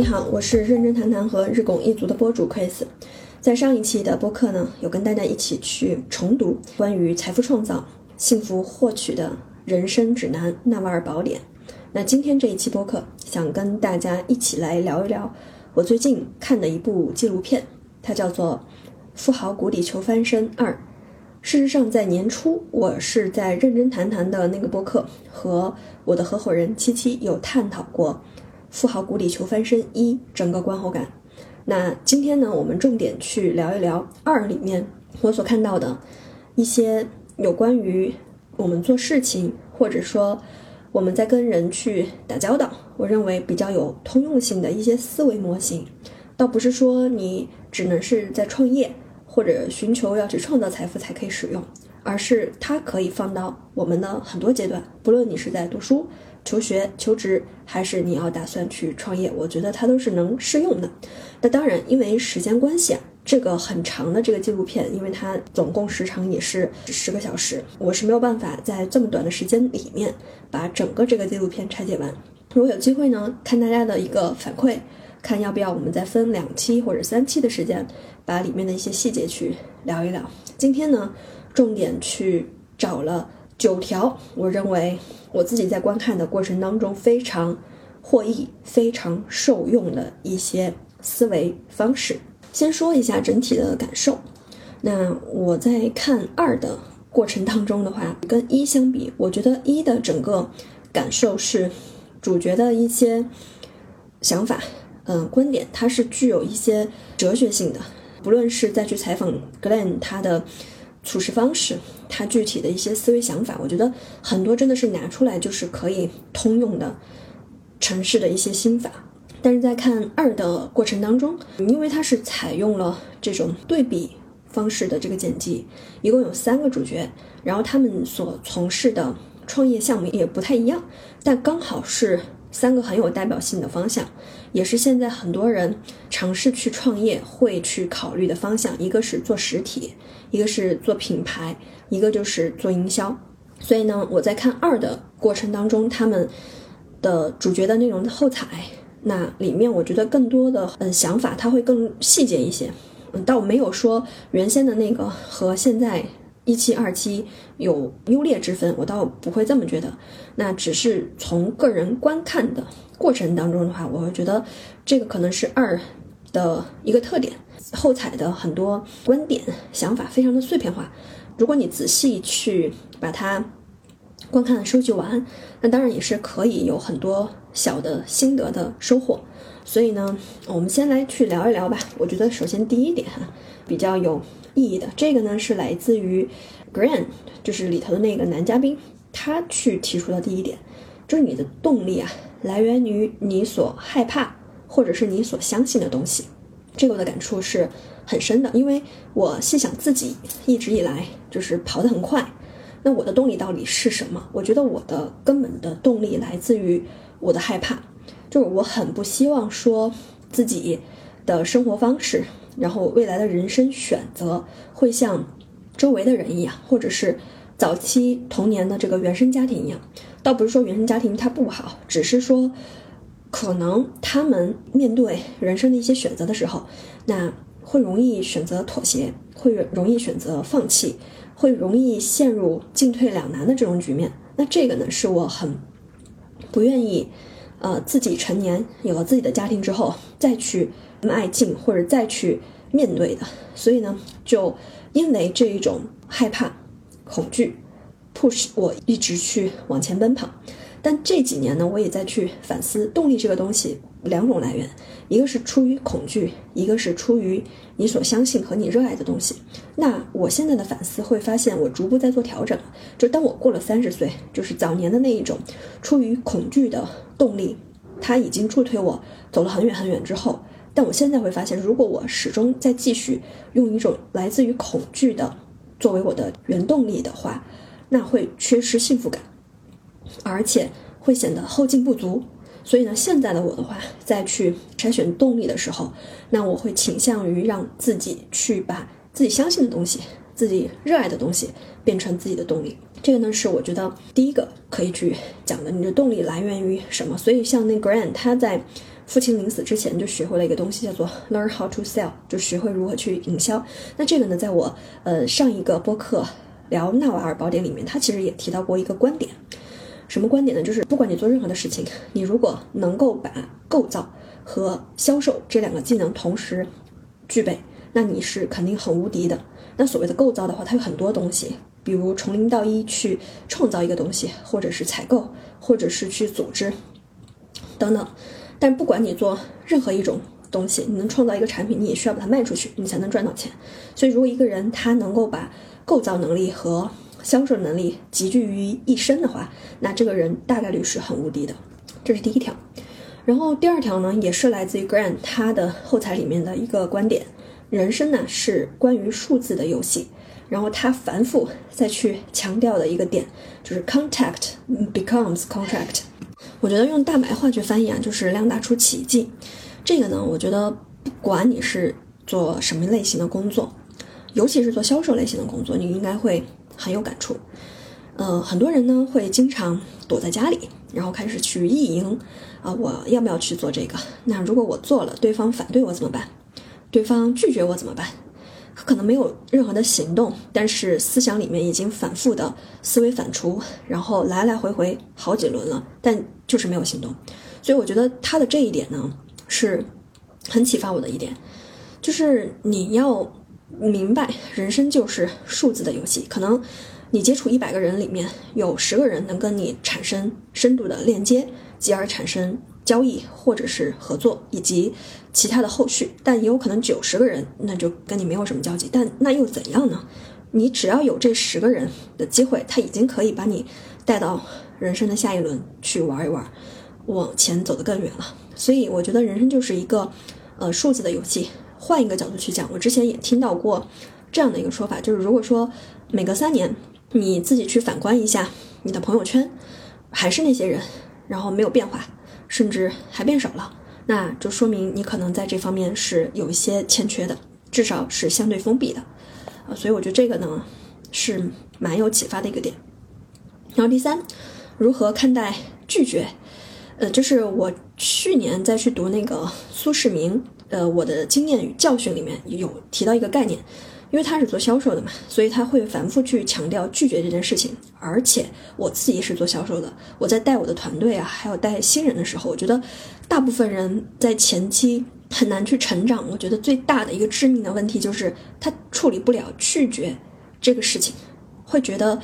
你好，我是认真谈谈和日拱一族的播主 Chris。在上一期的播客呢，有跟大家一起去重读关于财富创造、幸福获取的人生指南《纳瓦尔宝典》。那今天这一期播客，想跟大家一起来聊一聊我最近看的一部纪录片，它叫做《富豪谷底求翻身二》。事实上，在年初，我是在认真谈谈的那个播客和我的合伙人七七有探讨过。富豪谷底求翻身一整个观后感，那今天呢，我们重点去聊一聊二里面我所看到的一些有关于我们做事情，或者说我们在跟人去打交道，我认为比较有通用性的一些思维模型，倒不是说你只能是在创业或者寻求要去创造财富才可以使用，而是它可以放到我们的很多阶段，不论你是在读书。求学、求职，还是你要打算去创业？我觉得它都是能适用的。那当然，因为时间关系啊，这个很长的这个纪录片，因为它总共时长也是十个小时，我是没有办法在这么短的时间里面把整个这个纪录片拆解完。如果有机会呢，看大家的一个反馈，看要不要我们再分两期或者三期的时间，把里面的一些细节去聊一聊。今天呢，重点去找了。九条，我认为我自己在观看的过程当中非常获益、非常受用的一些思维方式。先说一下整体的感受。那我在看二的过程当中的话，跟一相比，我觉得一的整个感受是主角的一些想法，嗯，观点，它是具有一些哲学性的。不论是再去采访 Glenn 他的。处事方式，他具体的一些思维想法，我觉得很多真的是拿出来就是可以通用的城市的一些心法。但是在看二的过程当中，因为它是采用了这种对比方式的这个剪辑，一共有三个主角，然后他们所从事的创业项目也不太一样，但刚好是。三个很有代表性的方向，也是现在很多人尝试去创业会去考虑的方向。一个是做实体，一个是做品牌，一个就是做营销。所以呢，我在看二的过程当中，他们的主角的内容的后采，那里面我觉得更多的嗯想法，它会更细节一些。嗯，倒没有说原先的那个和现在。一期、二期有优劣之分，我倒不会这么觉得。那只是从个人观看的过程当中的话，我会觉得这个可能是二的一个特点。后采的很多观点、想法非常的碎片化。如果你仔细去把它观看收集完，那当然也是可以有很多小的心得的收获。所以呢，我们先来去聊一聊吧。我觉得首先第一点哈，比较有。意义的这个呢是来自于 Grant，就是里头的那个男嘉宾，他去提出的第一点，就是你的动力啊来源于你所害怕或者是你所相信的东西。这个我的感触是很深的，因为我细想自己一直以来就是跑得很快，那我的动力到底是什么？我觉得我的根本的动力来自于我的害怕，就是我很不希望说自己的生活方式。然后未来的人生选择会像周围的人一样，或者是早期童年的这个原生家庭一样，倒不是说原生家庭它不好，只是说可能他们面对人生的一些选择的时候，那会容易选择妥协，会容易选择放弃，会容易陷入进退两难的这种局面。那这个呢，是我很不愿意，呃，自己成年有了自己的家庭之后再去。迈进或者再去面对的，所以呢，就因为这一种害怕、恐惧，push 我一直去往前奔跑。但这几年呢，我也在去反思动力这个东西两种来源，一个是出于恐惧，一个是出于你所相信和你热爱的东西。那我现在的反思会发现，我逐步在做调整。就当我过了三十岁，就是早年的那一种出于恐惧的动力，它已经助推我走了很远很远之后。但我现在会发现，如果我始终在继续用一种来自于恐惧的作为我的原动力的话，那会缺失幸福感，而且会显得后劲不足。所以呢，现在的我的话，在去筛选动力的时候，那我会倾向于让自己去把自己相信的东西、自己热爱的东西变成自己的动力。这个呢，是我觉得第一个可以去讲的。你的动力来源于什么？所以像那 Grant 他在。父亲临死之前就学会了一个东西，叫做 learn how to sell，就学会如何去营销。那这个呢，在我呃上一个播客聊纳瓦尔宝典里面，他其实也提到过一个观点。什么观点呢？就是不管你做任何的事情，你如果能够把构造和销售这两个技能同时具备，那你是肯定很无敌的。那所谓的构造的话，它有很多东西，比如从零到一去创造一个东西，或者是采购，或者是去组织等等。但不管你做任何一种东西，你能创造一个产品，你也需要把它卖出去，你才能赚到钱。所以，如果一个人他能够把构造能力和销售能力集聚于一身的话，那这个人大概率是很无敌的。这是第一条。然后第二条呢，也是来自于 Grant 他的后台里面的一个观点：人生呢是关于数字的游戏。然后他反复再去强调的一个点就是 contact becomes contract。我觉得用大白话去翻译啊，就是量大出奇迹。这个呢，我觉得不管你是做什么类型的工作，尤其是做销售类型的工作，你应该会。很有感触，呃，很多人呢会经常躲在家里，然后开始去意淫，啊，我要不要去做这个？那如果我做了，对方反对我怎么办？对方拒绝我怎么办？可能没有任何的行动，但是思想里面已经反复的思维反刍，然后来来回回好几轮了，但就是没有行动。所以我觉得他的这一点呢，是很启发我的一点，就是你要。明白，人生就是数字的游戏。可能你接触一百个人里面有十个人能跟你产生深度的链接，继而产生交易或者是合作以及其他的后续。但也有可能九十个人那就跟你没有什么交集。但那又怎样呢？你只要有这十个人的机会，他已经可以把你带到人生的下一轮去玩一玩，往前走得更远了。所以我觉得人生就是一个呃数字的游戏。换一个角度去讲，我之前也听到过这样的一个说法，就是如果说每隔三年你自己去反观一下你的朋友圈，还是那些人，然后没有变化，甚至还变少了，那就说明你可能在这方面是有一些欠缺的，至少是相对封闭的啊。所以我觉得这个呢是蛮有启发的一个点。然后第三，如何看待拒绝？呃，就是我去年再去读那个苏世民。呃，我的经验与教训里面有提到一个概念，因为他是做销售的嘛，所以他会反复去强调拒绝这件事情。而且我自己是做销售的，我在带我的团队啊，还有带新人的时候，我觉得大部分人在前期很难去成长。我觉得最大的一个致命的问题就是他处理不了拒绝这个事情，会觉得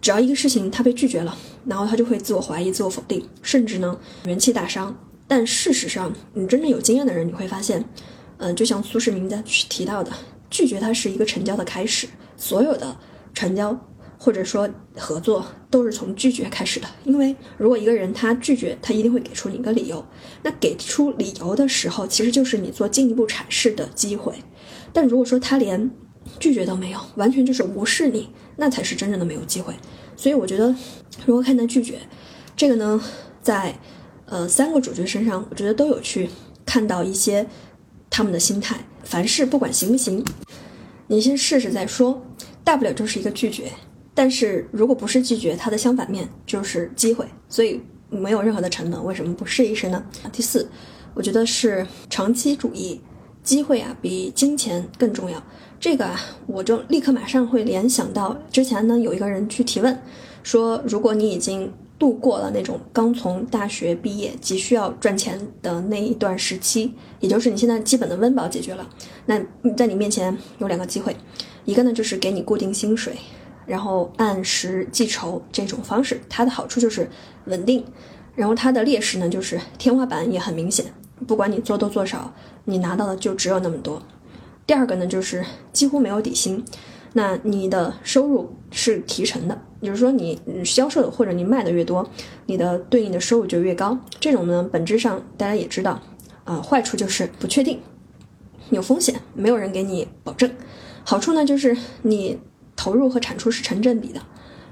只要一个事情他被拒绝了，然后他就会自我怀疑、自我否定，甚至呢元气大伤。但事实上，你真正有经验的人，你会发现，嗯，就像苏世民在提到的，拒绝它是一个成交的开始。所有的成交或者说合作都是从拒绝开始的。因为如果一个人他拒绝，他一定会给出你一个理由。那给出理由的时候，其实就是你做进一步阐释的机会。但如果说他连拒绝都没有，完全就是无视你，那才是真正的没有机会。所以我觉得，如何看待拒绝，这个呢，在。呃，三个主角身上，我觉得都有去看到一些他们的心态。凡事不管行不行，你先试试再说，大不了就是一个拒绝。但是如果不是拒绝，它的相反面就是机会。所以没有任何的成本，为什么不试一试呢？第四，我觉得是长期主义，机会啊比金钱更重要。这个啊，我就立刻马上会联想到之前呢，有一个人去提问，说如果你已经。度过了那种刚从大学毕业急需要赚钱的那一段时期，也就是你现在基本的温饱解决了，那在你面前有两个机会，一个呢就是给你固定薪水，然后按时计酬这种方式，它的好处就是稳定，然后它的劣势呢就是天花板也很明显，不管你做多做少，你拿到的就只有那么多。第二个呢就是几乎没有底薪。那你的收入是提成的，就是说你销售或者你卖的越多，你的对应的收入就越高。这种呢，本质上大家也知道，啊，坏处就是不确定，有风险，没有人给你保证。好处呢，就是你投入和产出是成正比的，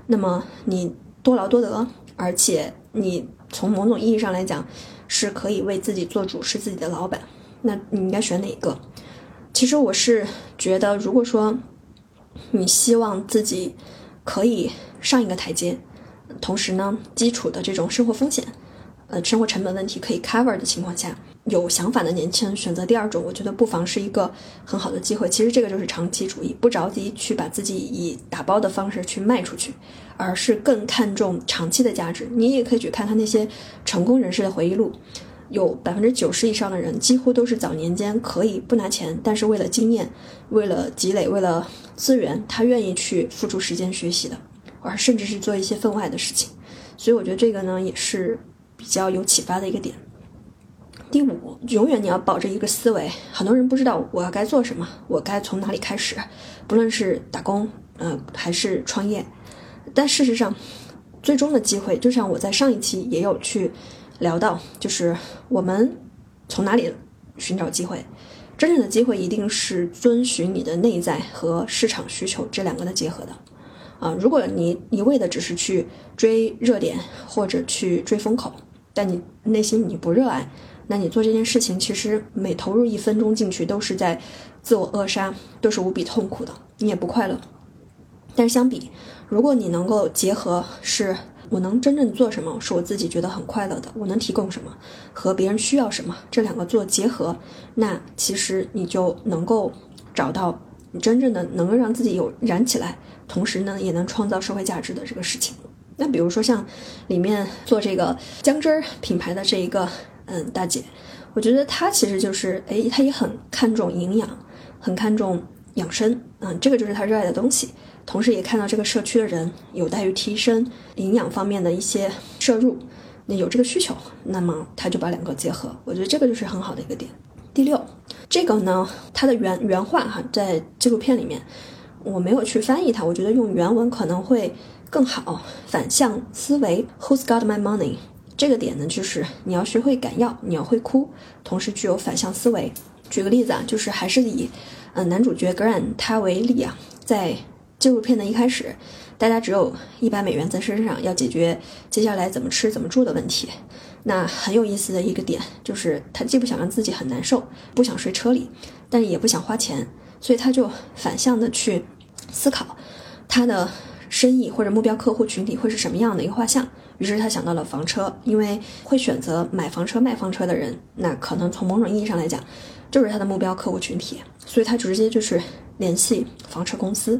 那么你多劳多得，而且你从某种意义上来讲，是可以为自己做主，是自己的老板。那你应该选哪一个？其实我是觉得，如果说。你希望自己可以上一个台阶，同时呢，基础的这种生活风险，呃生活成本问题可以 cover 的情况下，有想法的年轻人选择第二种，我觉得不妨是一个很好的机会。其实这个就是长期主义，不着急去把自己以打包的方式去卖出去，而是更看重长期的价值。你也可以去看他那些成功人士的回忆录。有百分之九十以上的人，几乎都是早年间可以不拿钱，但是为了经验、为了积累、为了资源，他愿意去付出时间学习的，而甚至是做一些分外的事情。所以我觉得这个呢，也是比较有启发的一个点。第五，永远你要保着一个思维。很多人不知道我要该做什么，我该从哪里开始，不论是打工，嗯，还是创业。但事实上，最终的机会，就像我在上一期也有去。聊到就是我们从哪里寻找机会，真正的机会一定是遵循你的内在和市场需求这两个的结合的，啊，如果你一味的只是去追热点或者去追风口，但你内心你不热爱，那你做这件事情其实每投入一分钟进去都是在自我扼杀，都是无比痛苦的，你也不快乐。但相比，如果你能够结合是。我能真正做什么，是我自己觉得很快乐的。我能提供什么，和别人需要什么，这两个做结合，那其实你就能够找到你真正的能够让自己有燃起来，同时呢，也能创造社会价值的这个事情。那比如说像里面做这个姜汁儿品牌的这一个嗯大姐，我觉得她其实就是哎，她也很看重营养，很看重养生，嗯，这个就是她热爱的东西。同时，也看到这个社区的人有待于提升营养方面的一些摄入，那有这个需求，那么他就把两个结合，我觉得这个就是很好的一个点。这个呢，它的原原话哈，在纪录片里面我没有去翻译它，我觉得用原文可能会更好。反向思维，Who's got my money？这个点呢，就是你要学会敢要，你要会哭，同时具有反向思维。举个例子啊，就是还是以嗯男主角 Grant 他为例啊，在纪录片的一开始，大家只有一百美元在身上，要解决接下来怎么吃、怎么住的问题。那很有意思的一个点就是，他既不想让自己很难受，不想睡车里，但也不想花钱，所以他就反向的去思考他的生意或者目标客户群体会是什么样的一个画像。于是他想到了房车，因为会选择买房车、卖房车的人，那可能从某种意义上来讲，就是他的目标客户群体，所以他直接就是联系房车公司。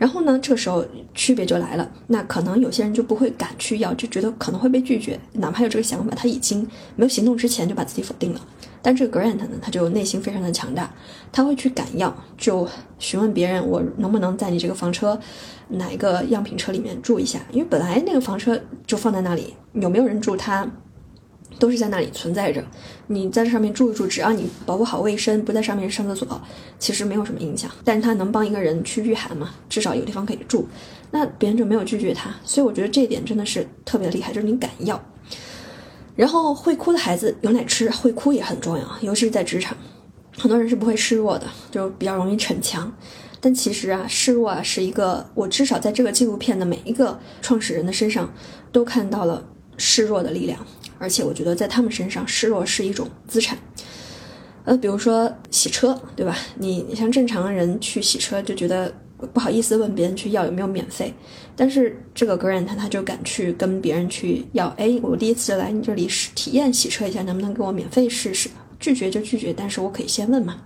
然后呢，这个时候区别就来了。那可能有些人就不会敢去要，就觉得可能会被拒绝。哪怕有这个想法，他已经没有行动之前就把自己否定了。但这个 Grant 呢，他就内心非常的强大，他会去敢要，就询问别人，我能不能在你这个房车哪一个样品车里面住一下？因为本来那个房车就放在那里，有没有人住他？都是在那里存在着，你在这上面住一住，只要你保护好卫生，不在上面上厕所，其实没有什么影响。但是他能帮一个人去御寒嘛，至少有地方可以住，那别人就没有拒绝他。所以我觉得这一点真的是特别厉害，就是你敢要。然后会哭的孩子有奶吃，会哭也很重要，尤其是在职场，很多人是不会示弱的，就比较容易逞强。但其实啊，示弱啊是一个，我至少在这个纪录片的每一个创始人的身上都看到了示弱的力量。而且我觉得在他们身上，示弱是一种资产。呃，比如说洗车，对吧？你你像正常人去洗车，就觉得不好意思问别人去要有没有免费。但是这个 Grant 他就敢去跟别人去要，哎，我第一次来你这里试体验洗车一下，能不能给我免费试试？拒绝就拒绝，但是我可以先问嘛。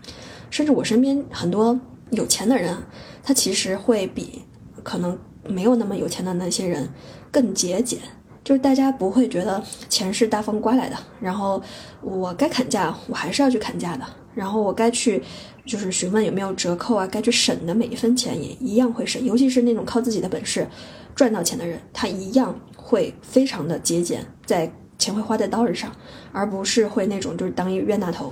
甚至我身边很多有钱的人，他其实会比可能没有那么有钱的那些人更节俭。就是大家不会觉得钱是大风刮来的，然后我该砍价，我还是要去砍价的，然后我该去就是询问有没有折扣啊，该去省的每一分钱也一样会省，尤其是那种靠自己的本事赚到钱的人，他一样会非常的节俭，在钱会花在刀刃上，而不是会那种就是当一冤大头。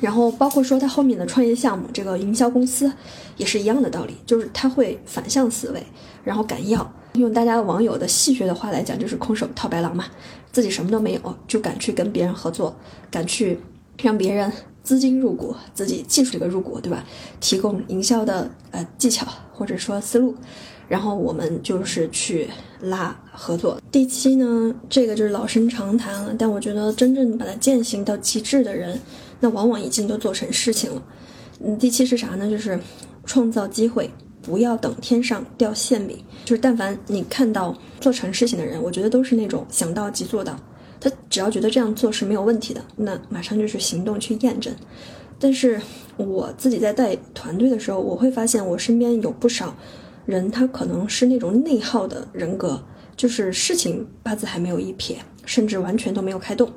然后包括说他后面的创业项目，这个营销公司也是一样的道理，就是他会反向思维，然后敢要。用大家网友的戏谑的话来讲，就是空手套白狼嘛，自己什么都没有，就敢去跟别人合作，敢去让别人资金入股，自己技术这个入股，对吧？提供营销的呃技巧或者说思路，然后我们就是去拉合作。第七呢，这个就是老生常谈了，但我觉得真正把它践行到极致的人，那往往已经都做成事情了。嗯，第七是啥呢？就是创造机会。不要等天上掉馅饼，就是但凡你看到做成事情的人，我觉得都是那种想到即做到，他只要觉得这样做是没有问题的，那马上就是行动去验证。但是我自己在带团队的时候，我会发现我身边有不少人，他可能是那种内耗的人格，就是事情八字还没有一撇，甚至完全都没有开动，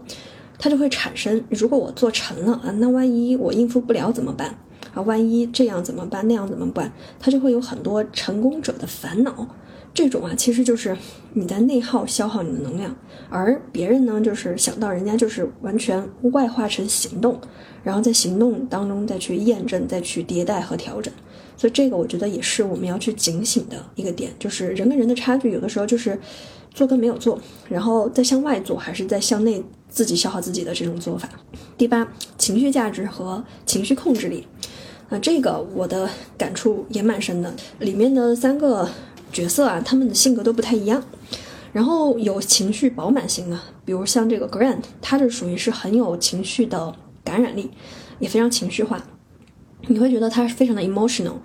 他就会产生：如果我做成了啊，那万一我应付不了怎么办？啊，万一这样怎么办？那样怎么办？他就会有很多成功者的烦恼。这种啊，其实就是你在内耗、消耗你的能量，而别人呢，就是想到人家就是完全外化成行动，然后在行动当中再去验证、再去迭代和调整。所以这个我觉得也是我们要去警醒的一个点，就是人跟人的差距，有的时候就是做跟没有做，然后在向外做还是在向内自己消耗自己的这种做法。第八，情绪价值和情绪控制力。啊，这个我的感触也蛮深的，里面的三个。角色啊，他们的性格都不太一样，然后有情绪饱满型的，比如像这个 Grant，他就属于是很有情绪的感染力，也非常情绪化，你会觉得他是非常的 emotional，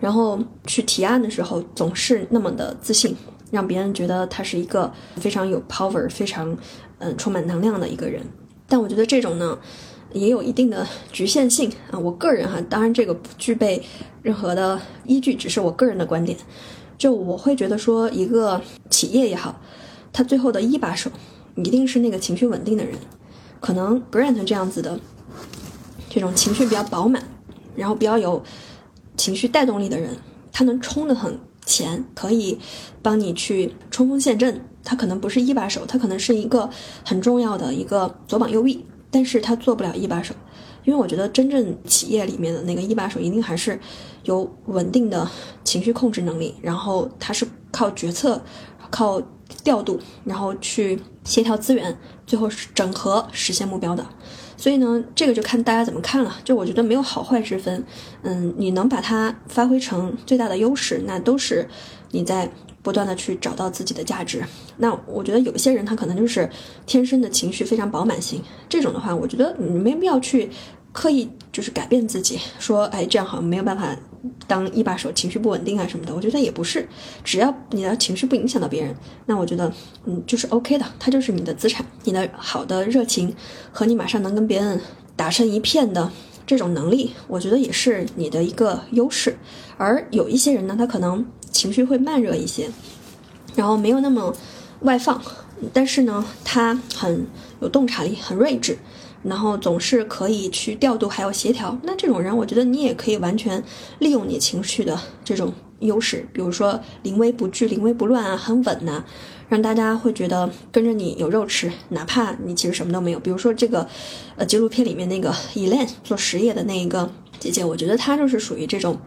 然后去提案的时候总是那么的自信，让别人觉得他是一个非常有 power、非常嗯充满能量的一个人。但我觉得这种呢，也有一定的局限性啊。我个人哈，当然这个不具备任何的依据，只是我个人的观点。就我会觉得说，一个企业也好，他最后的一把手一定是那个情绪稳定的人。可能 Grant 这样子的，这种情绪比较饱满，然后比较有情绪带动力的人，他能冲得很钱，可以帮你去冲锋陷阵。他可能不是一把手，他可能是一个很重要的一个左膀右臂，但是他做不了一把手。因为我觉得真正企业里面的那个一把手，一定还是有稳定的情绪控制能力，然后他是靠决策、靠调度，然后去协调资源，最后是整合实现目标的。所以呢，这个就看大家怎么看了。就我觉得没有好坏之分，嗯，你能把它发挥成最大的优势，那都是你在不断的去找到自己的价值。那我觉得有些人他可能就是天生的情绪非常饱满型，这种的话，我觉得你没必要去。刻意就是改变自己，说哎这样好像没有办法当一把手，情绪不稳定啊什么的。我觉得也不是，只要你的情绪不影响到别人，那我觉得嗯就是 OK 的，它就是你的资产，你的好的热情和你马上能跟别人打成一片的这种能力，我觉得也是你的一个优势。而有一些人呢，他可能情绪会慢热一些，然后没有那么外放，但是呢，他很有洞察力，很睿智。然后总是可以去调度，还有协调。那这种人，我觉得你也可以完全利用你情绪的这种优势，比如说临危不惧、临危不乱啊，很稳呐，让大家会觉得跟着你有肉吃，哪怕你其实什么都没有。比如说这个，呃，纪录片里面那个 Elaine 做实业的那一个姐姐，我觉得她就是属于这种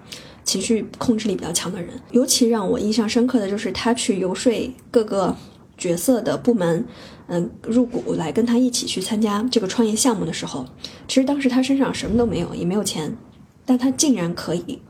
情绪控制力比较强的人。尤其让我印象深刻的就是她去游说各个角色的部门。嗯，入股来跟他一起去参加这个创业项目的时候，其实当时他身上什么都没有，也没有钱，但他竟然可以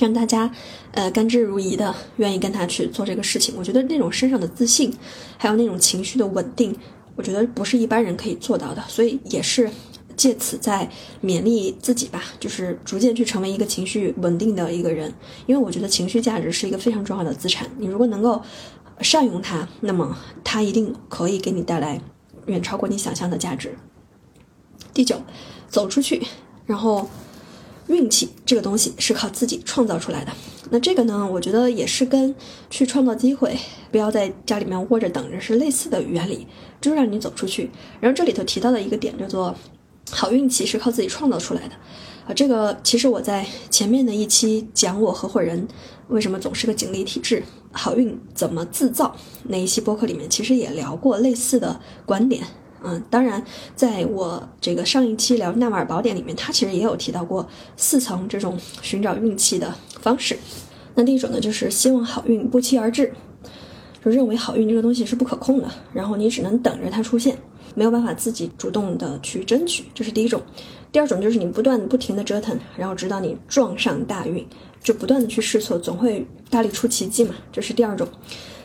让大家，呃，甘之如饴的愿意跟他去做这个事情。我觉得那种身上的自信，还有那种情绪的稳定，我觉得不是一般人可以做到的。所以也是借此在勉励自己吧，就是逐渐去成为一个情绪稳定的一个人。因为我觉得情绪价值是一个非常重要的资产，你如果能够。善用它，那么它一定可以给你带来远超过你想象的价值。第九，走出去，然后运气这个东西是靠自己创造出来的。那这个呢，我觉得也是跟去创造机会，不要在家里面窝着等着是类似的原理，就是让你走出去。然后这里头提到的一个点叫做，好运气是靠自己创造出来的。啊，这个其实我在前面的一期讲我合伙人为什么总是个锦鲤体质，好运怎么制造那一期播客里面，其实也聊过类似的观点。嗯，当然，在我这个上一期聊纳瓦尔宝典里面，他其实也有提到过四层这种寻找运气的方式。那第一种呢，就是希望好运不期而至，就认为好运这个东西是不可控的，然后你只能等着它出现，没有办法自己主动的去争取，这是第一种。第二种就是你不断不停的折腾，然后直到你撞上大运，就不断的去试错，总会大力出奇迹嘛。这是第二种。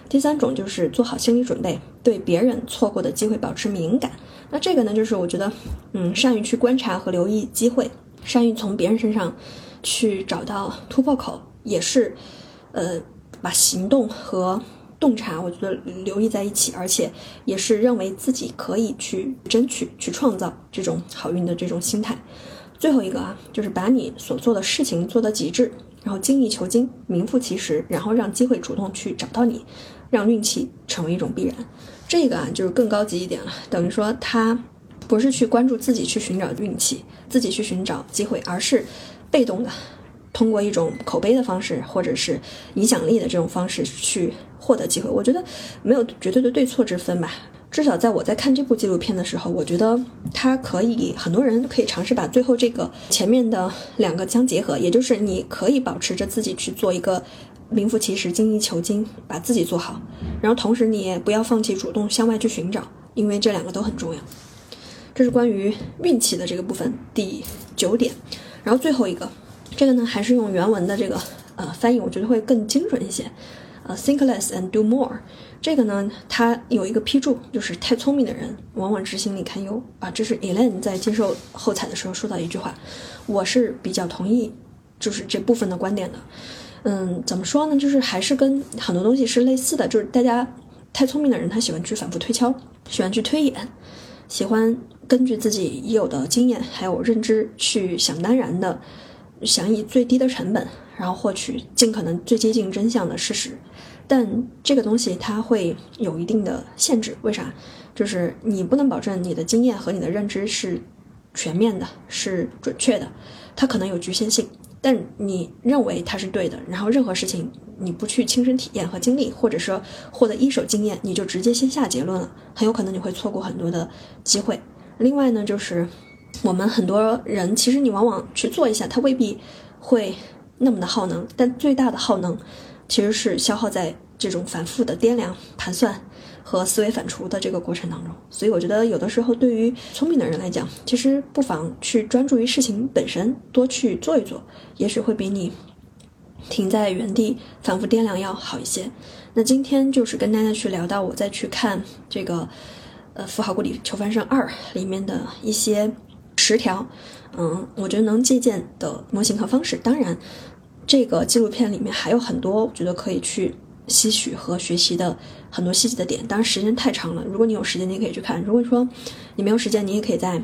第三种就是做好心理准备，对别人错过的机会保持敏感。那这个呢，就是我觉得，嗯，善于去观察和留意机会，善于从别人身上去找到突破口，也是，呃，把行动和洞察，我觉得留意在一起，而且也是认为自己可以去争取、去创造这种好运的这种心态。最后一个啊，就是把你所做的事情做到极致，然后精益求精、名副其实，然后让机会主动去找到你，让运气成为一种必然。这个啊，就是更高级一点了，等于说他不是去关注自己去寻找运气，自己去寻找机会，而是被动的。通过一种口碑的方式，或者是影响力的这种方式去获得机会，我觉得没有绝对的对错之分吧。至少在我在看这部纪录片的时候，我觉得它可以很多人可以尝试把最后这个前面的两个相结合，也就是你可以保持着自己去做一个名副其实、精益求精，把自己做好，然后同时你也不要放弃主动向外去寻找，因为这两个都很重要。这是关于运气的这个部分第九点，然后最后一个。这个呢，还是用原文的这个呃翻译，我觉得会更精准一些。呃，think less and do more。这个呢，它有一个批注，就是太聪明的人往往执行力堪忧啊。这是 Elaine 在接受后采的时候说到一句话，我是比较同意，就是这部分的观点的。嗯，怎么说呢？就是还是跟很多东西是类似的，就是大家太聪明的人，他喜欢去反复推敲，喜欢去推演，喜欢根据自己已有的经验还有认知去想当然的。想以最低的成本，然后获取尽可能最接近真相的事实，但这个东西它会有一定的限制。为啥？就是你不能保证你的经验和你的认知是全面的，是准确的，它可能有局限性。但你认为它是对的，然后任何事情你不去亲身体验和经历，或者说获得一手经验，你就直接先下结论了，很有可能你会错过很多的机会。另外呢，就是。我们很多人其实你往往去做一下，它未必会那么的耗能，但最大的耗能其实是消耗在这种反复的掂量、盘算和思维反刍的这个过程当中。所以我觉得有的时候对于聪明的人来讲，其实不妨去专注于事情本身，多去做一做，也许会比你停在原地反复掂量要好一些。那今天就是跟大家去聊到，我再去看这个呃《富豪故里求翻身二》里面的一些。十条，嗯，我觉得能借鉴的模型和方式。当然，这个纪录片里面还有很多我觉得可以去吸取和学习的很多细节的点。当然，时间太长了，如果你有时间，你可以去看；如果说你没有时间，你也可以在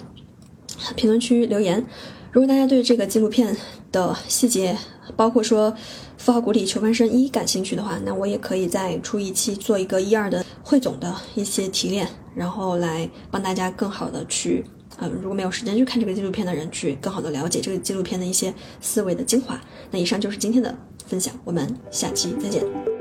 评论区留言。如果大家对这个纪录片的细节，包括说《富豪谷底求翻身一》感兴趣的话，那我也可以再出一期做一个一二的汇总的一些提炼，然后来帮大家更好的去。嗯，如果没有时间去看这个纪录片的人，去更好的了解这个纪录片的一些思维的精华。那以上就是今天的分享，我们下期再见。